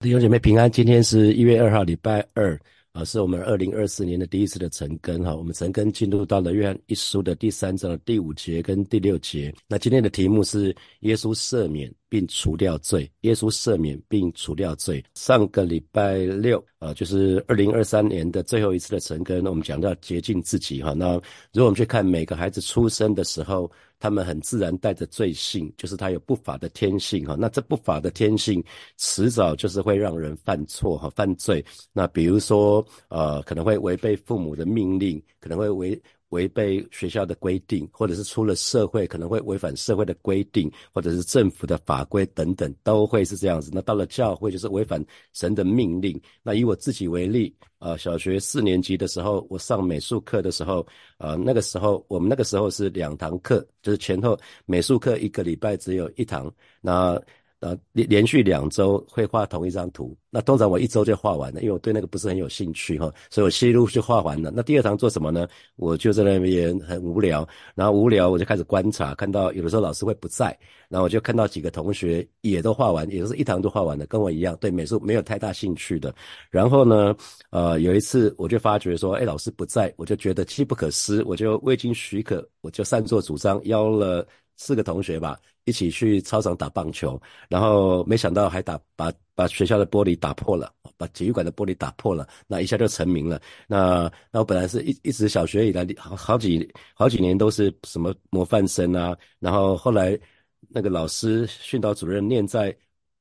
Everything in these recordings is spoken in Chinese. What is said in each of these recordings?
弟兄姐妹平安，今天是一月二号，礼拜二啊，是我们二零二四年的第一次的晨更哈。我们晨更进入到了约翰一书的第三章的第五节跟第六节。那今天的题目是耶稣赦免并除掉罪，耶稣赦免并除掉罪。上个礼拜六啊，就是二零二三年的最后一次的晨更，我们讲到洁净自己哈。那如果我们去看每个孩子出生的时候，他们很自然带着罪性，就是他有不法的天性哈。那这不法的天性，迟早就是会让人犯错哈，犯罪。那比如说，呃，可能会违背父母的命令，可能会违。违背学校的规定，或者是出了社会可能会违反社会的规定，或者是政府的法规等等，都会是这样子。那到了教会就是违反神的命令。那以我自己为例，呃，小学四年级的时候，我上美术课的时候，呃，那个时候我们那个时候是两堂课，就是前后美术课一个礼拜只有一堂。那呃，连连续两周会画同一张图，那通常我一周就画完了，因为我对那个不是很有兴趣哈，所以我西路就画完了。那第二堂做什么呢？我就在那边很无聊，然后无聊我就开始观察，看到有的时候老师会不在，然后我就看到几个同学也都画完，也就是一堂都画完了，跟我一样对美术没有太大兴趣的。然后呢，呃，有一次我就发觉说，哎，老师不在，我就觉得机不可失，我就未经许可，我就擅作主张邀了。四个同学吧，一起去操场打棒球，然后没想到还打把把学校的玻璃打破了，把体育馆的玻璃打破了，那一下就成名了。那那我本来是一一直小学以来好好几好几年都是什么模范生啊，然后后来那个老师训导主任念在，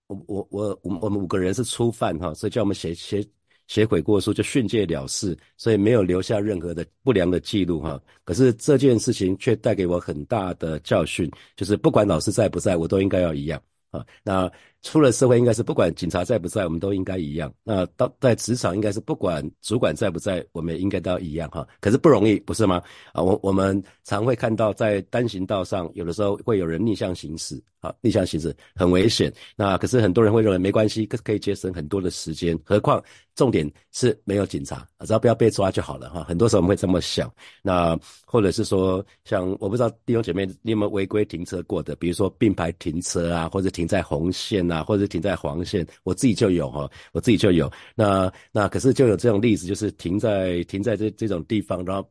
我我我我们五个人是初犯哈，所以叫我们写写。写悔过书就训诫了事，所以没有留下任何的不良的记录哈。可是这件事情却带给我很大的教训，就是不管老师在不在，我都应该要一样啊。那。出了社会应该是不管警察在不在，我们都应该一样。那到在职场应该是不管主管在不在，我们应该都要一样哈。可是不容易，不是吗？啊，我我们常会看到在单行道上，有的时候会有人逆向行驶，啊，逆向行驶很危险。那可是很多人会认为没关系，可可以节省很多的时间。何况重点是没有警察，只要不要被抓就好了哈。很多时候我们会这么想。那或者是说，像我不知道弟兄姐妹你有没有违规停车过的，比如说并排停车啊，或者停在红线啊。或者停在黄线，我自己就有哈，我自己就有。那那可是就有这种例子，就是停在停在这这种地方，然后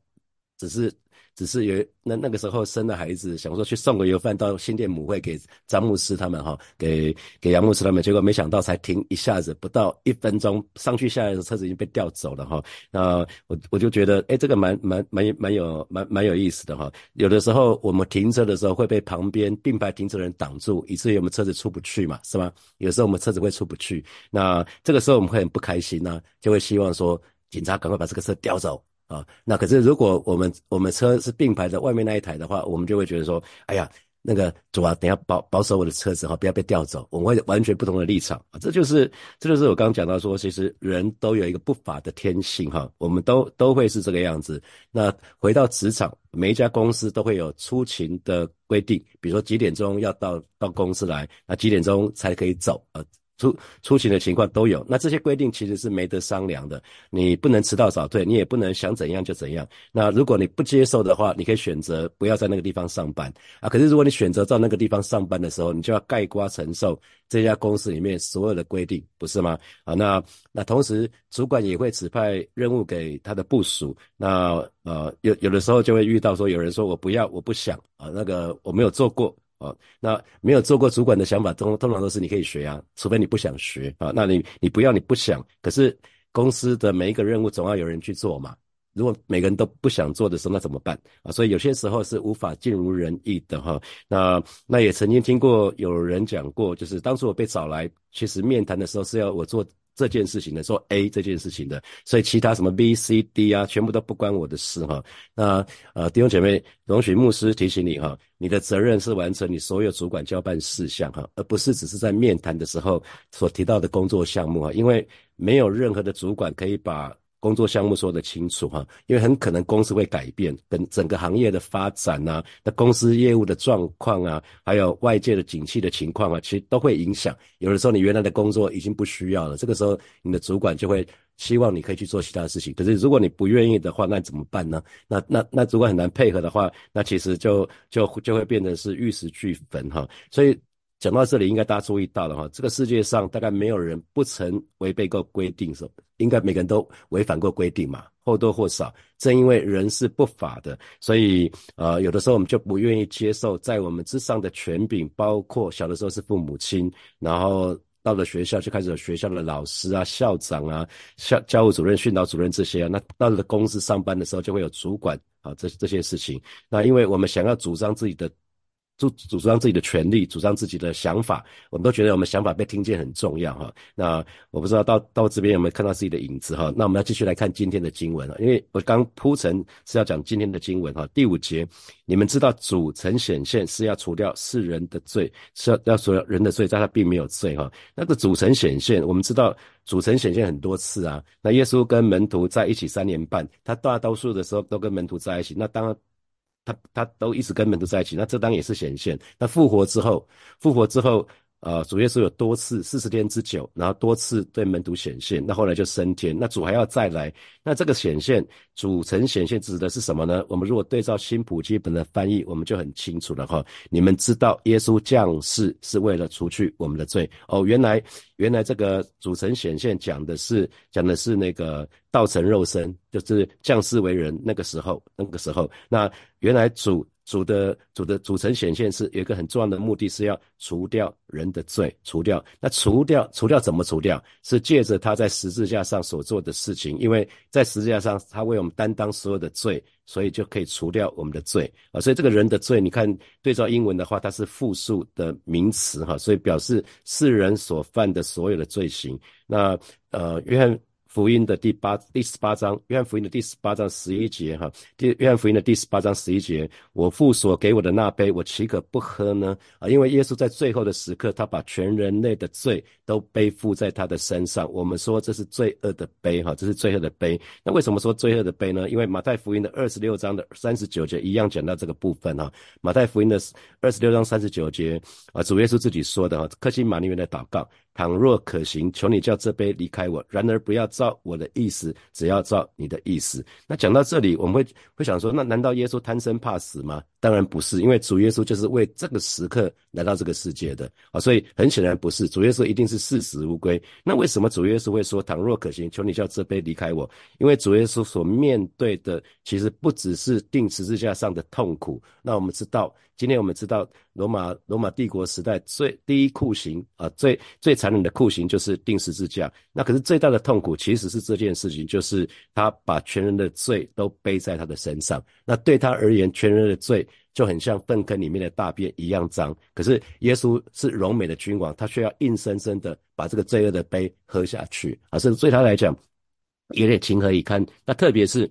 只是。只是有那那个时候生的孩子，想说去送个油饭到新店母会给张牧师他们哈，给给杨牧师他们，结果没想到才停一下子，不到一分钟上去下来的车子已经被调走了哈。那我我就觉得，哎，这个蛮蛮蛮蛮有蛮蛮有意思的哈。有的时候我们停车的时候会被旁边并排停车的人挡住，以至于我们车子出不去嘛，是吗？有时候我们车子会出不去，那这个时候我们会很不开心呐，就会希望说警察赶快把这个车调走。啊，那可是如果我们我们车是并排的，外面那一台的话，我们就会觉得说，哎呀，那个主啊，等下保保守我的车子哈，不要被调走。我们会完全不同的立场啊，这就是这就是我刚刚讲到说，其实人都有一个不法的天性哈，我们都都会是这个样子。那回到职场，每一家公司都会有出勤的规定，比如说几点钟要到到公司来，那几点钟才可以走啊。出出勤的情况都有，那这些规定其实是没得商量的。你不能迟到早退，你也不能想怎样就怎样。那如果你不接受的话，你可以选择不要在那个地方上班啊。可是如果你选择到那个地方上班的时候，你就要盖瓜承受这家公司里面所有的规定，不是吗？啊，那那同时主管也会指派任务给他的部署。那呃有有的时候就会遇到说有人说我不要，我不想啊，那个我没有做过。哦，那没有做过主管的想法，通通常都是你可以学啊，除非你不想学啊。那你你不要你不想，可是公司的每一个任务总要有人去做嘛。如果每个人都不想做的时候，那怎么办啊？所以有些时候是无法尽如人意的哈。那那也曾经听过有人讲过，就是当初我被找来，其实面谈的时候是要我做。这件事情的做 A 这件事情的，所以其他什么 B、C、D 啊，全部都不关我的事哈。那呃，弟兄姐妹，容许牧师提醒你哈，你的责任是完成你所有主管交办事项哈，而不是只是在面谈的时候所提到的工作项目哈，因为没有任何的主管可以把。工作项目说得清楚哈，因为很可能公司会改变，跟整个行业的发展呐，那公司业务的状况啊，还有外界的景气的情况啊，其实都会影响。有的时候你原来的工作已经不需要了，这个时候你的主管就会希望你可以去做其他的事情。可是如果你不愿意的话，那怎么办呢？那那那主管很难配合的话，那其实就就就会变得是玉石俱焚哈。所以讲到这里，应该大家注意到了哈，这个世界上大概没有人不曾违背过规定，是应该每个人都违反过规定嘛，或多或少。正因为人是不法的，所以呃，有的时候我们就不愿意接受在我们之上的权柄，包括小的时候是父母亲，然后到了学校就开始有学校的老师啊、校长啊、校教务主任、训导主任这些啊。那到了公司上班的时候，就会有主管啊，这这些事情。那因为我们想要主张自己的。主主张自己的权利，主张自己的想法，我们都觉得我们想法被听见很重要哈。那我不知道到到这边有没有看到自己的影子哈？那我们要继续来看今天的经文啊，因为我刚铺陈是要讲今天的经文哈。第五节，你们知道主曾显现是要除掉世人的罪，是要要除掉人的罪，但他并没有罪哈。那个主曾显现，我们知道主曾显现很多次啊。那耶稣跟门徒在一起三年半，他大多数的时候都跟门徒在一起。那当然。他他都一直根本都在一起，那这当然也是显现。那复活之后，复活之后。呃，主耶稣有多次四十天之久，然后多次对门徒显现，那后来就升天。那主还要再来，那这个显现，主曾显现指的是什么呢？我们如果对照新普基本的翻译，我们就很清楚了哈。你们知道耶稣降世是为了除去我们的罪哦。原来原来这个主曾显现讲的是讲的是那个道成肉身，就是降世为人那个时候那个时候。那原来主。主的主的组成显现是有一个很重要的目的，是要除掉人的罪，除掉那除掉除掉怎么除掉？是借着他在十字架上所做的事情，因为在十字架上他为我们担当所有的罪，所以就可以除掉我们的罪啊。所以这个人的罪，你看对照英文的话，它是复数的名词哈，所以表示世人所犯的所有的罪行。那呃，约翰。福音的第八第十八章，约翰福音的第十八章十一节，哈，第约翰福音的第十八章十一节，我父所给我的那杯，我岂可不喝呢？啊，因为耶稣在最后的时刻，他把全人类的罪都背负在他的身上。我们说这是罪恶的杯，哈，这是罪恶的杯。那为什么说罪恶的杯呢？因为马太福音的二十六章的三十九节一样讲到这个部分，哈，马太福音的二十六章三十九节，啊，主耶稣自己说的，哈，克西玛里面的祷告。倘若可行，求你叫这杯离开我；然而不要照我的意思，只要照你的意思。那讲到这里，我们会会想说，那难道耶稣贪生怕死吗？当然不是，因为主耶稣就是为这个时刻来到这个世界的啊，所以很显然不是。主耶稣一定是视死如归。那为什么主耶稣会说，倘若可行，求你叫这杯离开我？因为主耶稣所面对的，其实不只是钉十字架上的痛苦。那我们知道。今天我们知道，罗马罗马帝国时代最第一酷刑啊，最最残忍的酷刑就是钉十字架。那可是最大的痛苦其实是这件事情，就是他把全人的罪都背在他的身上。那对他而言，全人的罪就很像粪坑里面的大便一样脏。可是耶稣是荣美的君王，他却要硬生生的把这个罪恶的杯喝下去啊！甚至对他来讲，有点情何以堪。那特别是，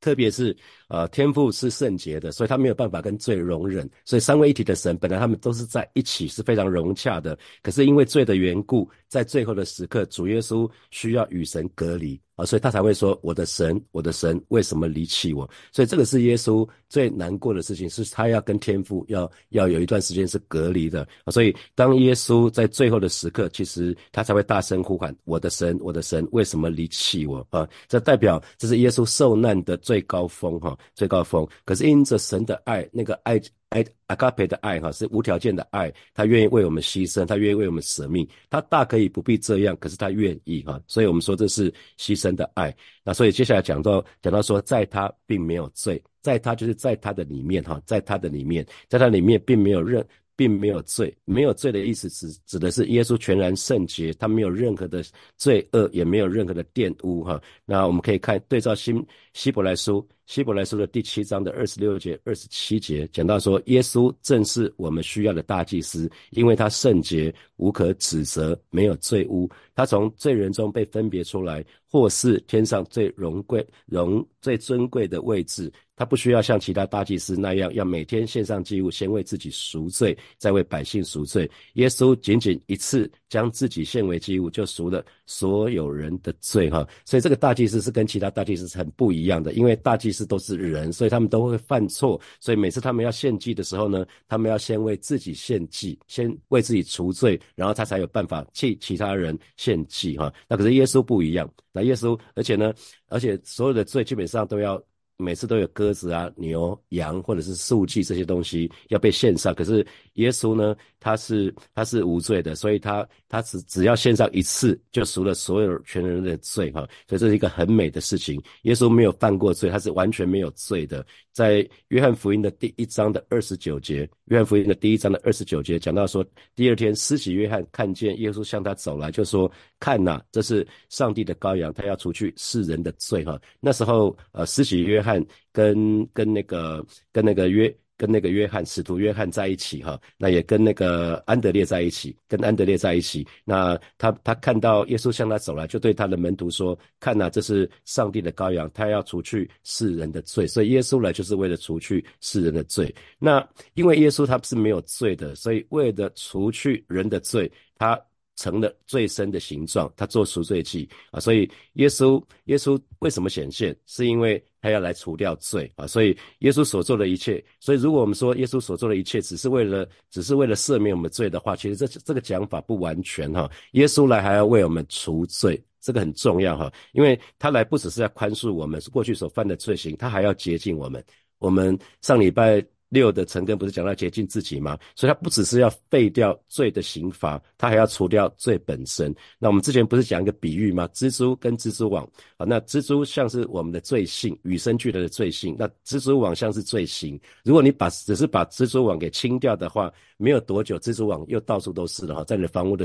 特别是。呃，天赋是圣洁的，所以他没有办法跟罪容忍。所以三位一体的神，本来他们都是在一起，是非常融洽的。可是因为罪的缘故，在最后的时刻，主耶稣需要与神隔离啊，所以他才会说：“我的神，我的神，为什么离弃我？”所以这个是耶稣最难过的事情，是他要跟天父要要有一段时间是隔离的啊。所以当耶稣在最后的时刻，其实他才会大声呼喊：“我的神，我的神，为什么离弃我？”啊，这代表这是耶稣受难的最高峰哈。最高峰，可是因着神的爱，那个爱爱阿卡培的爱哈，是无条件的爱，他愿意为我们牺牲，他愿意为我们舍命，他大可以不必这样，可是他愿意哈，所以我们说这是牺牲的爱。那所以接下来讲到讲到说，在他并没有罪，在他就是在他的里面哈，在他的里面，在他里面并没有任。并没有罪，没有罪的意思指指的是耶稣全然圣洁，他没有任何的罪恶，也没有任何的玷污哈。那我们可以看对照新希伯来书，希伯来书的第七章的二十六节、二十七节，讲到说耶稣正是我们需要的大祭司，因为他圣洁，无可指责，没有罪污，他从罪人中被分别出来，或是天上最荣贵、荣最尊贵的位置。他不需要像其他大祭司那样，要每天献上祭物，先为自己赎罪，再为百姓赎罪。耶稣仅仅一次将自己献为祭物，就赎了所有人的罪，哈。所以这个大祭司是跟其他大祭司是很不一样的，因为大祭司都是人，所以他们都会犯错，所以每次他们要献祭的时候呢，他们要先为自己献祭，先为自己赎罪，然后他才有办法替其他人献祭，哈。那可是耶稣不一样，那耶稣，而且呢，而且所有的罪基本上都要。每次都有鸽子啊、牛、羊或者是素祭这些东西要被献上，可是耶稣呢，他是他是无罪的，所以他他只只要献上一次就赎了所有全人的罪哈，所以这是一个很美的事情。耶稣没有犯过罪，他是完全没有罪的。在约翰福音的第一章的二十九节，约翰福音的第一章的二十九节讲到说，第二天施洗约翰看见耶稣向他走来，就说：“看呐，这是上帝的羔羊，他要除去世人的罪哈。”那时候呃，施洗约翰翰跟跟那个跟那个约跟那个约翰使徒约翰在一起哈，那也跟那个安德烈在一起，跟安德烈在一起。那他他看到耶稣向他走来，就对他的门徒说：“看呐，这是上帝的羔羊，他要除去世人的罪。所以耶稣来就是为了除去世人的罪。那因为耶稣他是没有罪的，所以为了除去人的罪，他。”成了最深的形状，他做赎罪祭啊，所以耶稣耶稣为什么显现？是因为他要来除掉罪啊，所以耶稣所做的一切，所以如果我们说耶稣所做的一切只是为了只是为了赦免我们罪的话，其实这这个讲法不完全哈。耶稣来还要为我们除罪，这个很重要哈，因为他来不只是要宽恕我们过去所犯的罪行，他还要洁净我们。我们上礼拜。六的成根不是讲到洁净自己吗？所以它不只是要废掉罪的刑罚，它还要除掉罪本身。那我们之前不是讲一个比喻吗？蜘蛛跟蜘蛛网啊，那蜘蛛像是我们的罪性，与生俱来的罪性。那蜘蛛网像是罪行。如果你把只是把蜘蛛网给清掉的话，没有多久，蜘蛛网又到处都是了哈，在你的房屋的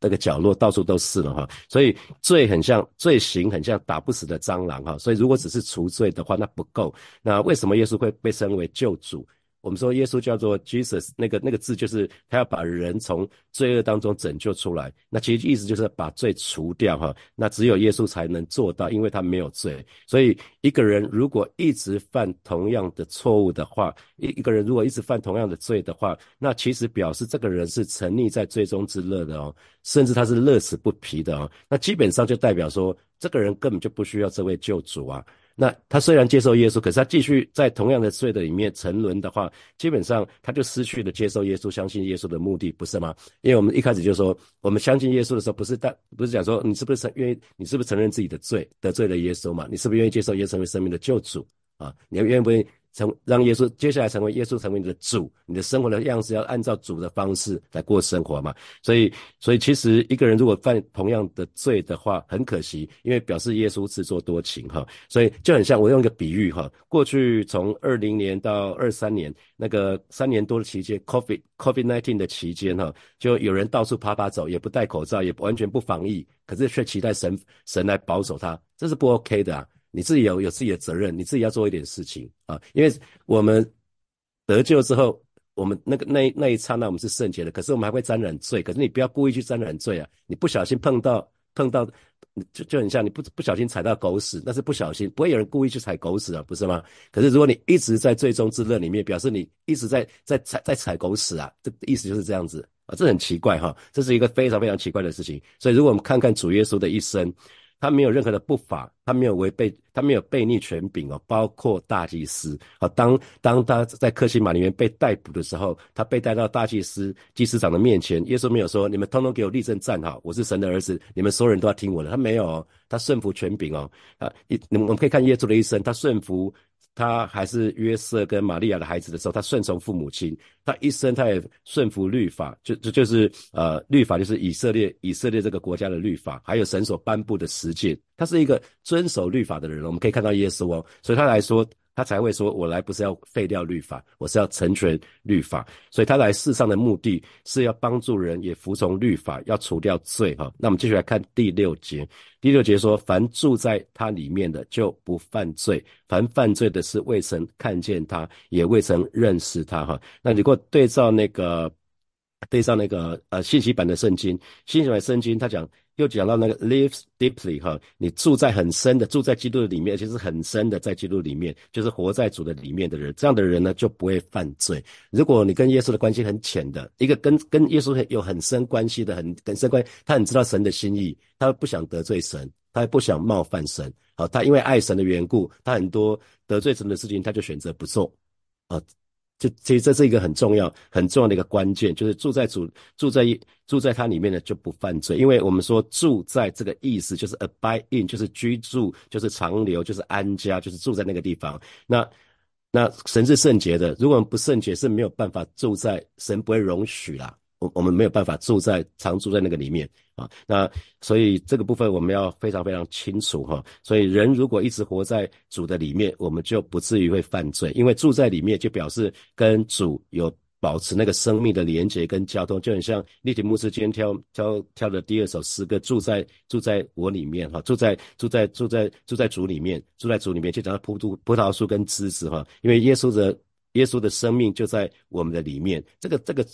那个角落到处都是了哈。所以罪很像罪行，很像打不死的蟑螂哈。所以如果只是除罪的话，那不够。那为什么耶稣会被称为救主？我们说耶稣叫做 Jesus，那个那个字就是他要把人从罪恶当中拯救出来。那其实意思就是把罪除掉哈。那只有耶稣才能做到，因为他没有罪。所以一个人如果一直犯同样的错误的话，一一个人如果一直犯同样的罪的话，那其实表示这个人是沉溺在罪中之乐的哦，甚至他是乐此不疲的哦。那基本上就代表说，这个人根本就不需要这位救主啊。那他虽然接受耶稣，可是他继续在同样的罪的里面沉沦的话，基本上他就失去了接受耶稣、相信耶稣的目的，不是吗？因为我们一开始就说，我们相信耶稣的时候，不是但不是讲说你是不是承愿意，你是不是承认自己的罪，得罪了耶稣嘛？你是不是愿意接受耶稣成为生命的救主啊？你愿不愿意？成让耶稣接下来成为耶稣成为你的主，你的生活的样子要按照主的方式来过生活嘛？所以，所以其实一个人如果犯同样的罪的话，很可惜，因为表示耶稣自作多情哈。所以就很像我用一个比喻哈，过去从二零年到二三年那个三年多的期间，COVID COVID nineteen 的期间哈，就有人到处爬爬走，也不戴口罩，也完全不防疫，可是却期待神神来保守他，这是不 OK 的啊。你自己有有自己的责任，你自己要做一点事情啊！因为我们得救之后，我们那个那那一刹那我们是圣洁的，可是我们还会沾染罪。可是你不要故意去沾染罪啊！你不小心碰到碰到，就就很像你不不小心踩到狗屎，那是不小心，不会有人故意去踩狗屎啊，不是吗？可是如果你一直在最终之乐里面，表示你一直在在踩在踩狗屎啊，这意思就是这样子啊，这很奇怪哈，这是一个非常非常奇怪的事情。所以如果我们看看主耶稣的一生。他没有任何的不法，他没有违背，他没有背逆权柄哦，包括大祭司哦。当当他在克西马里面被逮捕的时候，他被带到大祭司祭司长的面前，耶稣没有说：“你们通通给我立正站好，我是神的儿子，你们所有人都要听我的。”他没有，他顺服权柄哦啊。一，我们可以看耶稣的一生，他顺服。他还是约瑟跟玛利亚的孩子的时候，他顺从父母亲，他一生他也顺服律法，就就就是呃，律法就是以色列以色列这个国家的律法，还有神所颁布的实践，他是一个遵守律法的人。我们可以看到耶稣哦，所以他来说。他才会说：“我来不是要废掉律法，我是要成全律法。所以他来世上的目的是要帮助人也服从律法，要除掉罪。哈，那我们继续来看第六节。第六节说：凡住在他里面的就不犯罪；凡犯罪的是未曾看见他，也未曾认识他。哈，那如果对照那个，对照那个呃信息版的圣经，信息版圣经他讲。又讲到那个 lives deeply 哈，你住在很深的，住在基督里面，其实很深的，在基督里面，就是活在主的里面的人，这样的人呢就不会犯罪。如果你跟耶稣的关系很浅的，一个跟跟耶稣有很深关系的，很很深关系，他很知道神的心意，他不想得罪神，他也不想冒犯神，好，他因为爱神的缘故，他很多得罪神的事情他就选择不做，啊。就其实这是一个很重要、很重要的一个关键，就是住在主住在住在它里面的就不犯罪，因为我们说住在这个意思就是 abide in，就是居住，就是长留，就是安家，就是住在那个地方。那那神是圣洁的，如果我们不圣洁，是没有办法住在神不会容许啦。我们没有办法住在常住在那个里面啊，那所以这个部分我们要非常非常清楚哈。所以人如果一直活在主的里面，我们就不至于会犯罪，因为住在里面就表示跟主有保持那个生命的连接跟交通，就很像立体牧师今天挑挑挑的第二首诗歌，住在住在我里面哈，住在住在住在住在主里面，住在主里面就讲到葡萄葡萄树跟枝子哈，因为耶稣的耶稣的生命就在我们的里面，这个这个。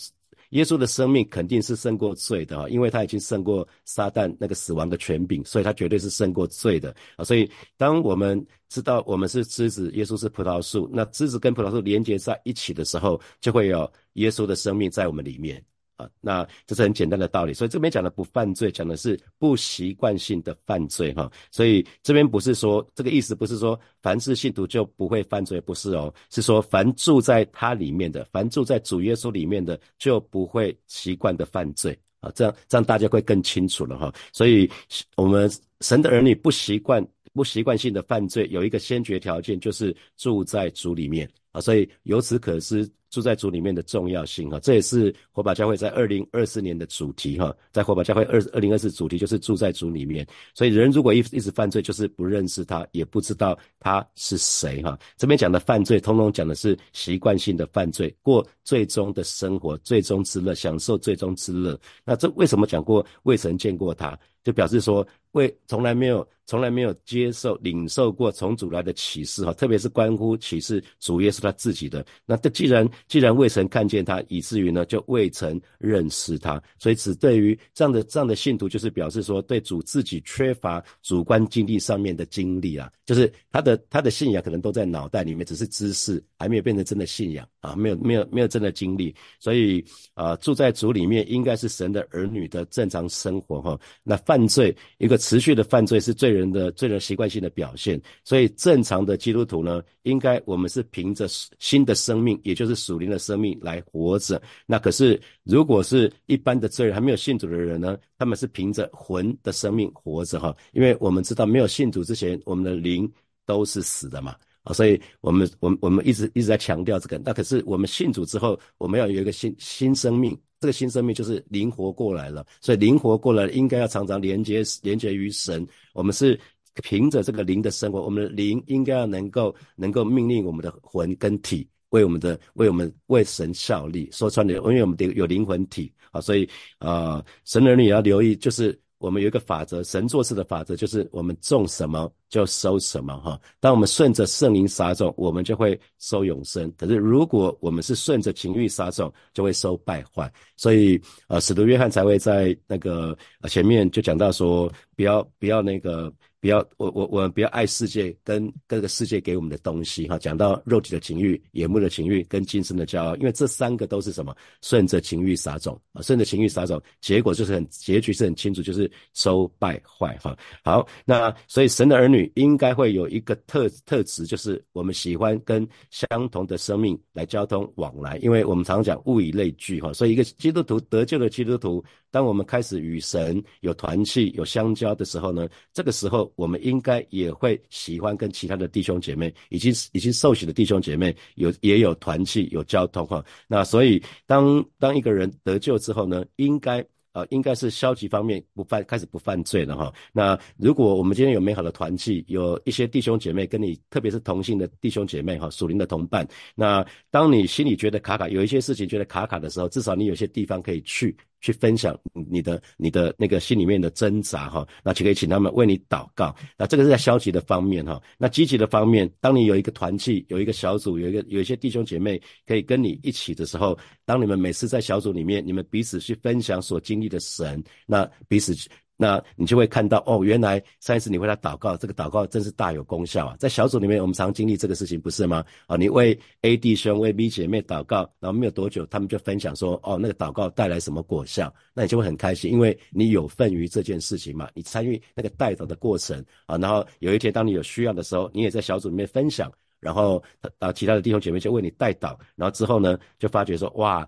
耶稣的生命肯定是胜过罪的啊，因为他已经胜过撒旦那个死亡的权柄，所以他绝对是胜过罪的啊。所以当我们知道我们是枝子，耶稣是葡萄树，那枝子跟葡萄树连接在一起的时候，就会有耶稣的生命在我们里面。啊，那这是很简单的道理，所以这边讲的不犯罪，讲的是不习惯性的犯罪哈。所以这边不是说这个意思，不是说凡是信徒就不会犯罪，不是哦，是说凡住在他里面的，凡住在主耶稣里面的，就不会习惯的犯罪啊。这样这样大家会更清楚了哈。所以我们神的儿女不习惯不习惯性的犯罪，有一个先决条件就是住在主里面啊。所以由此可知。住在主里面的重要性哈，这也是火把教会在二零二四年的主题哈，在火把教会二二零二四主题就是住在主里面，所以人如果一一直犯罪，就是不认识他，也不知道他是谁哈。这边讲的犯罪，通通讲的是习惯性的犯罪，过最终的生活，最终之乐，享受最终之乐。那这为什么讲过未曾见过他，就表示说未从来没有从来没有接受领受过从主来的启示哈，特别是关乎启示主耶稣他自己的。那这既然既然未曾看见他，以至于呢就未曾认识他，所以只对于这样的这样的信徒，就是表示说对主自己缺乏主观经历上面的经历啊，就是他的他的信仰可能都在脑袋里面，只是知识，还没有变成真的信仰啊，没有没有没有真的经历，所以啊住在主里面应该是神的儿女的正常生活哈。那犯罪一个持续的犯罪是罪人人的罪人习惯性的表现，所以正常的基督徒呢，应该我们是凭着新的生命，也就是属。灵的生命来活着，那可是如果是一般的罪人还没有信主的人呢？他们是凭着魂的生命活着哈，因为我们知道没有信主之前，我们的灵都是死的嘛啊，所以我们我们我们一直一直在强调这个。那可是我们信主之后，我们要有一个新新生命，这个新生命就是灵活过来了，所以灵活过来应该要常常连接连接于神。我们是凭着这个灵的生活，我们的灵应该要能够能够命令我们的魂跟体。为我们的为我们为神效力，说穿了，因为我们得有灵魂体啊，所以啊，神人也要留意，就是我们有一个法则，神做事的法则，就是我们种什么就收什么哈。当我们顺着圣灵撒种，我们就会收永生；可是如果我们是顺着情欲撒种，就会收败坏。所以呃，使徒约翰才会在那个前面就讲到说，不要不要那个。不要，我我我们不要爱世界跟各个世界给我们的东西哈。讲到肉体的情欲、眼目的情欲跟今生的骄傲，因为这三个都是什么？顺着情欲撒种啊，顺着情欲撒种，结果就是很结局是很清楚，就是收败坏哈。好，那所以神的儿女应该会有一个特特质，就是我们喜欢跟相同的生命来交通往来，因为我们常讲物以类聚哈。所以一个基督徒得救的基督徒，当我们开始与神有团契、有相交的时候呢，这个时候。我们应该也会喜欢跟其他的弟兄姐妹，已经已经受洗的弟兄姐妹有也有团契有交通哈。那所以当当一个人得救之后呢，应该呃应该是消极方面不犯开始不犯罪了哈。那如果我们今天有美好的团契，有一些弟兄姐妹跟你，特别是同性的弟兄姐妹哈，属灵的同伴，那当你心里觉得卡卡，有一些事情觉得卡卡的时候，至少你有些地方可以去。去分享你的你的那个心里面的挣扎哈，那就可以请他们为你祷告。那这个是在消极的方面哈。那积极的方面，当你有一个团契，有一个小组，有一个有一些弟兄姐妹可以跟你一起的时候，当你们每次在小组里面，你们彼此去分享所经历的神，那彼此。那你就会看到哦，原来上一次你为他祷告，这个祷告真是大有功效啊！在小组里面，我们常经历这个事情，不是吗？啊，你为 A 弟兄、为 B 姐妹祷告，然后没有多久，他们就分享说，哦，那个祷告带来什么果效？那你就会很开心，因为你有份于这件事情嘛，你参与那个带祷的过程啊。然后有一天，当你有需要的时候，你也在小组里面分享。然后啊其他的弟兄姐妹就为你代祷，然后之后呢就发觉说哇。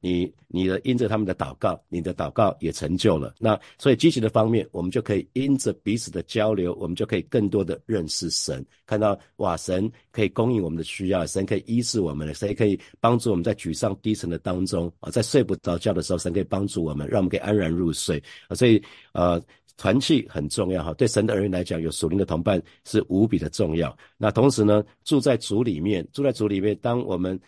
你你的因着他们的祷告，你的祷告也成就了。那所以积极的方面，我们就可以因着彼此的交流，我们就可以更多的认识神，看到哇，神可以供应我们的需要，神可以医治我们的，神可以帮助我们在沮丧低沉的当中啊，在睡不着觉的时候，神可以帮助我们，让我们可以安然入睡啊。所以呃，团契很重要哈，对神的儿女来讲，有属灵的同伴是无比的重要。那同时呢，住在主里面，住在主里面，当我们。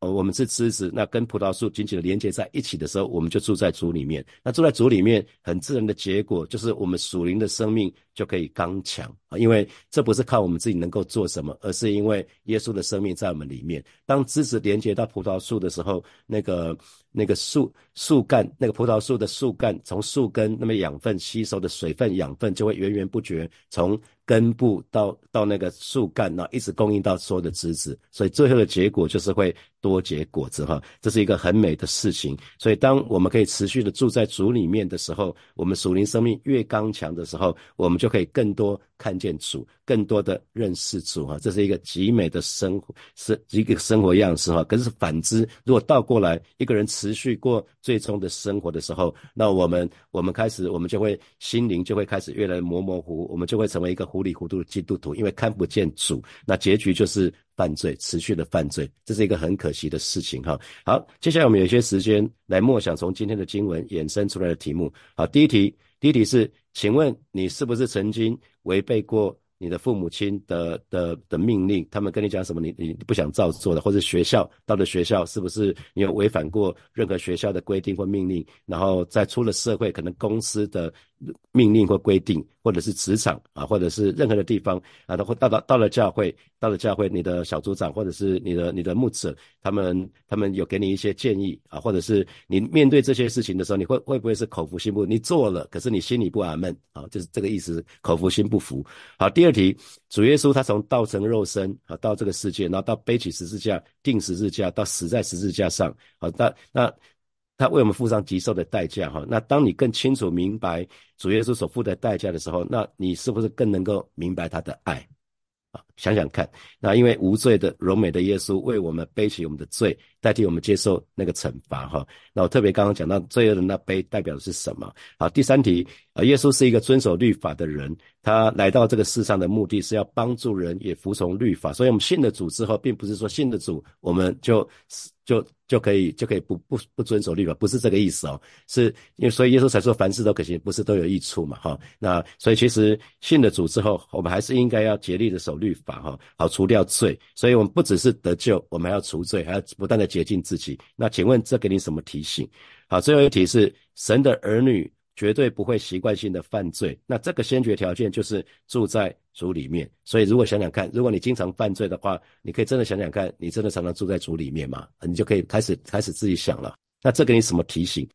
哦，我们是枝子，那跟葡萄树紧紧的连接在一起的时候，我们就住在主里面。那住在主里面，很自然的结果就是我们属灵的生命就可以刚强啊，因为这不是靠我们自己能够做什么，而是因为耶稣的生命在我们里面。当枝子连接到葡萄树的时候，那个那个树树干，那个葡萄树的树干从树根那么养分吸收的水分养分，就会源源不绝从。根部到到那个树干，那一直供应到所有的枝子，所以最后的结果就是会多结果子哈，这是一个很美的事情。所以当我们可以持续的住在主里面的时候，我们属灵生命越刚强的时候，我们就可以更多看见主，更多的认识主哈，这是一个极美的生活，是一个生活样式哈。可是反之，如果倒过来，一个人持续过最终的生活的时候，那我们我们开始，我们就会心灵就会开始越来模模糊，我们就会成为一个。糊里糊涂的基督徒，因为看不见主，那结局就是犯罪，持续的犯罪，这是一个很可惜的事情哈。好，接下来我们有一些时间来默想从今天的经文衍生出来的题目。好，第一题，第一题是，请问你是不是曾经违背过？你的父母亲的的的命令，他们跟你讲什么，你你不想照做的，或者学校到了学校，是不是你有违反过任何学校的规定或命令？然后在出了社会，可能公司的命令或规定，或者是职场啊，或者是任何的地方啊，都会到到到了教会，到了教会，你的小组长或者是你的你的牧者，他们他们有给你一些建议啊，或者是你面对这些事情的时候，你会会不会是口服心不？你做了，可是你心里不阿闷啊，就是这个意思，口服心不服。好，第二。题，主耶稣他从道成肉身啊，到这个世界，然后到背起十字架，钉十字架，到死在十字架上，好，那那他为我们付上极受的代价哈。那当你更清楚明白主耶稣所付的代价的时候，那你是不是更能够明白他的爱？啊，想想看，那因为无罪的柔美的耶稣为我们背起我们的罪，代替我们接受那个惩罚哈。那我特别刚刚讲到罪恶的那杯代表的是什么？好，第三题啊，耶稣是一个遵守律法的人，他来到这个世上的目的是要帮助人也服从律法。所以我们信了主之后，并不是说信了主我们就就。就可以就可以不不不遵守律法，不是这个意思哦，是因为所以耶稣才说凡事都可行，不是都有益处嘛，哈。那所以其实信了主之后，我们还是应该要竭力的守律法，哈，好除掉罪。所以我们不只是得救，我们还要除罪，还要不断的洁净自己。那请问这给你什么提醒？好，最后一题是神的儿女。绝对不会习惯性的犯罪，那这个先决条件就是住在主里面。所以如果想想看，如果你经常犯罪的话，你可以真的想想看，你真的常常住在主里面吗？你就可以开始开始自己想了。那这给你什么提醒？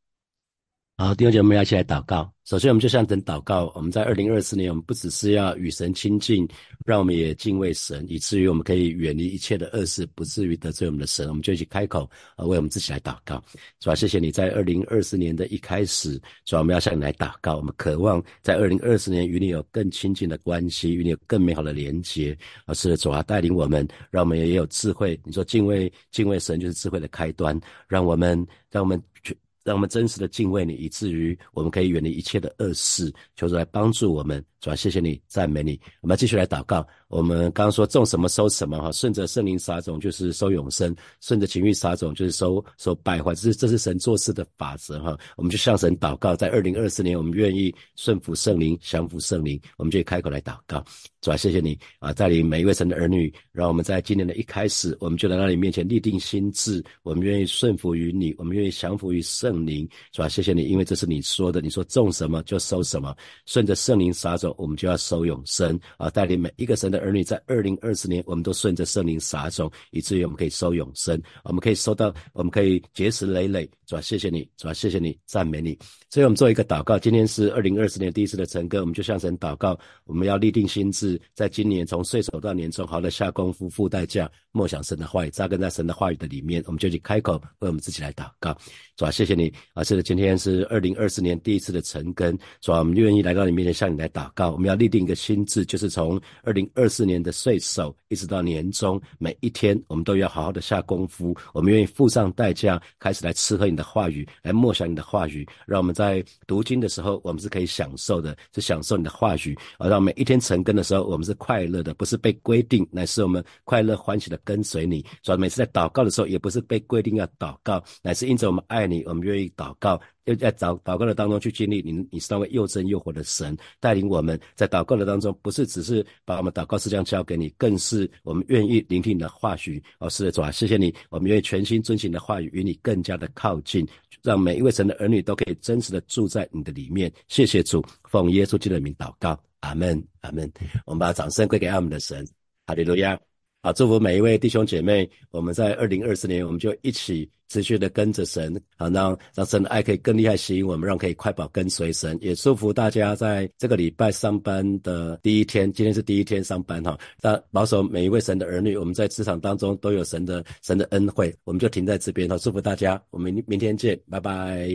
好，弟兄姐妹，我们要一起来祷告。首先，我们就像等祷告。我们在二零二四年，我们不只是要与神亲近，让我们也敬畏神，以至于我们可以远离一切的恶事，不至于得罪我们的神。我们就一起开口，呃，为我们自己来祷告。主啊，谢谢你在二零二四年的一开始，主啊，我们要向你来祷告。我们渴望在二零二四年与你有更亲近的关系，与你有更美好的连接。而是主啊，带领我们，让我们也有智慧。你说敬畏敬畏神就是智慧的开端，让我们让我们去。让我们真实的敬畏你，以至于我们可以远离一切的恶事，求主来帮助我们。主啊谢谢你，赞美你。我们继续来祷告。我们刚刚说种什么收什么哈，顺着圣灵撒种就是收永生，顺着情欲撒种就是收收败坏。这是这是神做事的法则哈。我们就向神祷告，在二零二四年，我们愿意顺服圣灵，降服圣灵。我们就开口来祷告。主要谢谢你啊，带领每一位神的儿女，让我们在今年的一开始，我们就来到你面前立定心志，我们愿意顺服于你，我们愿意降服于圣灵。主要谢谢你，因为这是你说的，你说种什么就收什么，顺着圣灵撒种。我们就要收永生啊！带领每一个神的儿女，在二零二四年，我们都顺着圣灵撒种，以至于我们可以收永生，我们可以收到，我们可以结实累累，主啊，谢谢你，主啊，谢谢你，赞美你。所以我们做一个祷告，今天是二零二四年第一次的成根，我们就向神祷告，我们要立定心志，在今年从岁首到年终，好的下功夫，付代价，默想神的话语，扎根在神的话语的里面，我们就去开口为我们自己来祷告，主啊，谢谢你啊！是的，今天是二零二四年第一次的成根，主啊，我们愿意来到你面前向你来祷告。告，我们要立定一个心智，就是从二零二二四年的岁首一直到年终，每一天我们都要好好的下功夫，我们愿意付上代价，开始来吃喝你的话语，来默想你的话语，让我们在读经的时候，我们是可以享受的，是享受你的话语，而让每一天成根的时候，我们是快乐的，不是被规定，乃是我们快乐欢喜的跟随你。所以每次在祷告的时候，也不是被规定要祷告，乃是因着我们爱你，我们愿意祷告。要在祷祷告的当中去经历你，你是那位又真又活的神，带领我们在祷告的当中，不是只是把我们祷告事项交给你，更是我们愿意聆听你的话语。哦，是的，主啊，谢谢你，我们愿意全心遵循的话语，与你更加的靠近，让每一位神的儿女都可以真实的住在你的里面。谢谢主，奉耶稣基督的名祷告，阿门，阿门。我们把掌声归给阿们的神，哈利路亚。好，祝福每一位弟兄姐妹。我们在二零二四年，我们就一起持续的跟着神，好让让神的爱可以更厉害吸引我们，让可以快跑跟随神。也祝福大家在这个礼拜上班的第一天，今天是第一天上班哈。但保守每一位神的儿女，我们在职场当中都有神的神的恩惠。我们就停在这边哈，祝福大家，我们明天见，拜拜。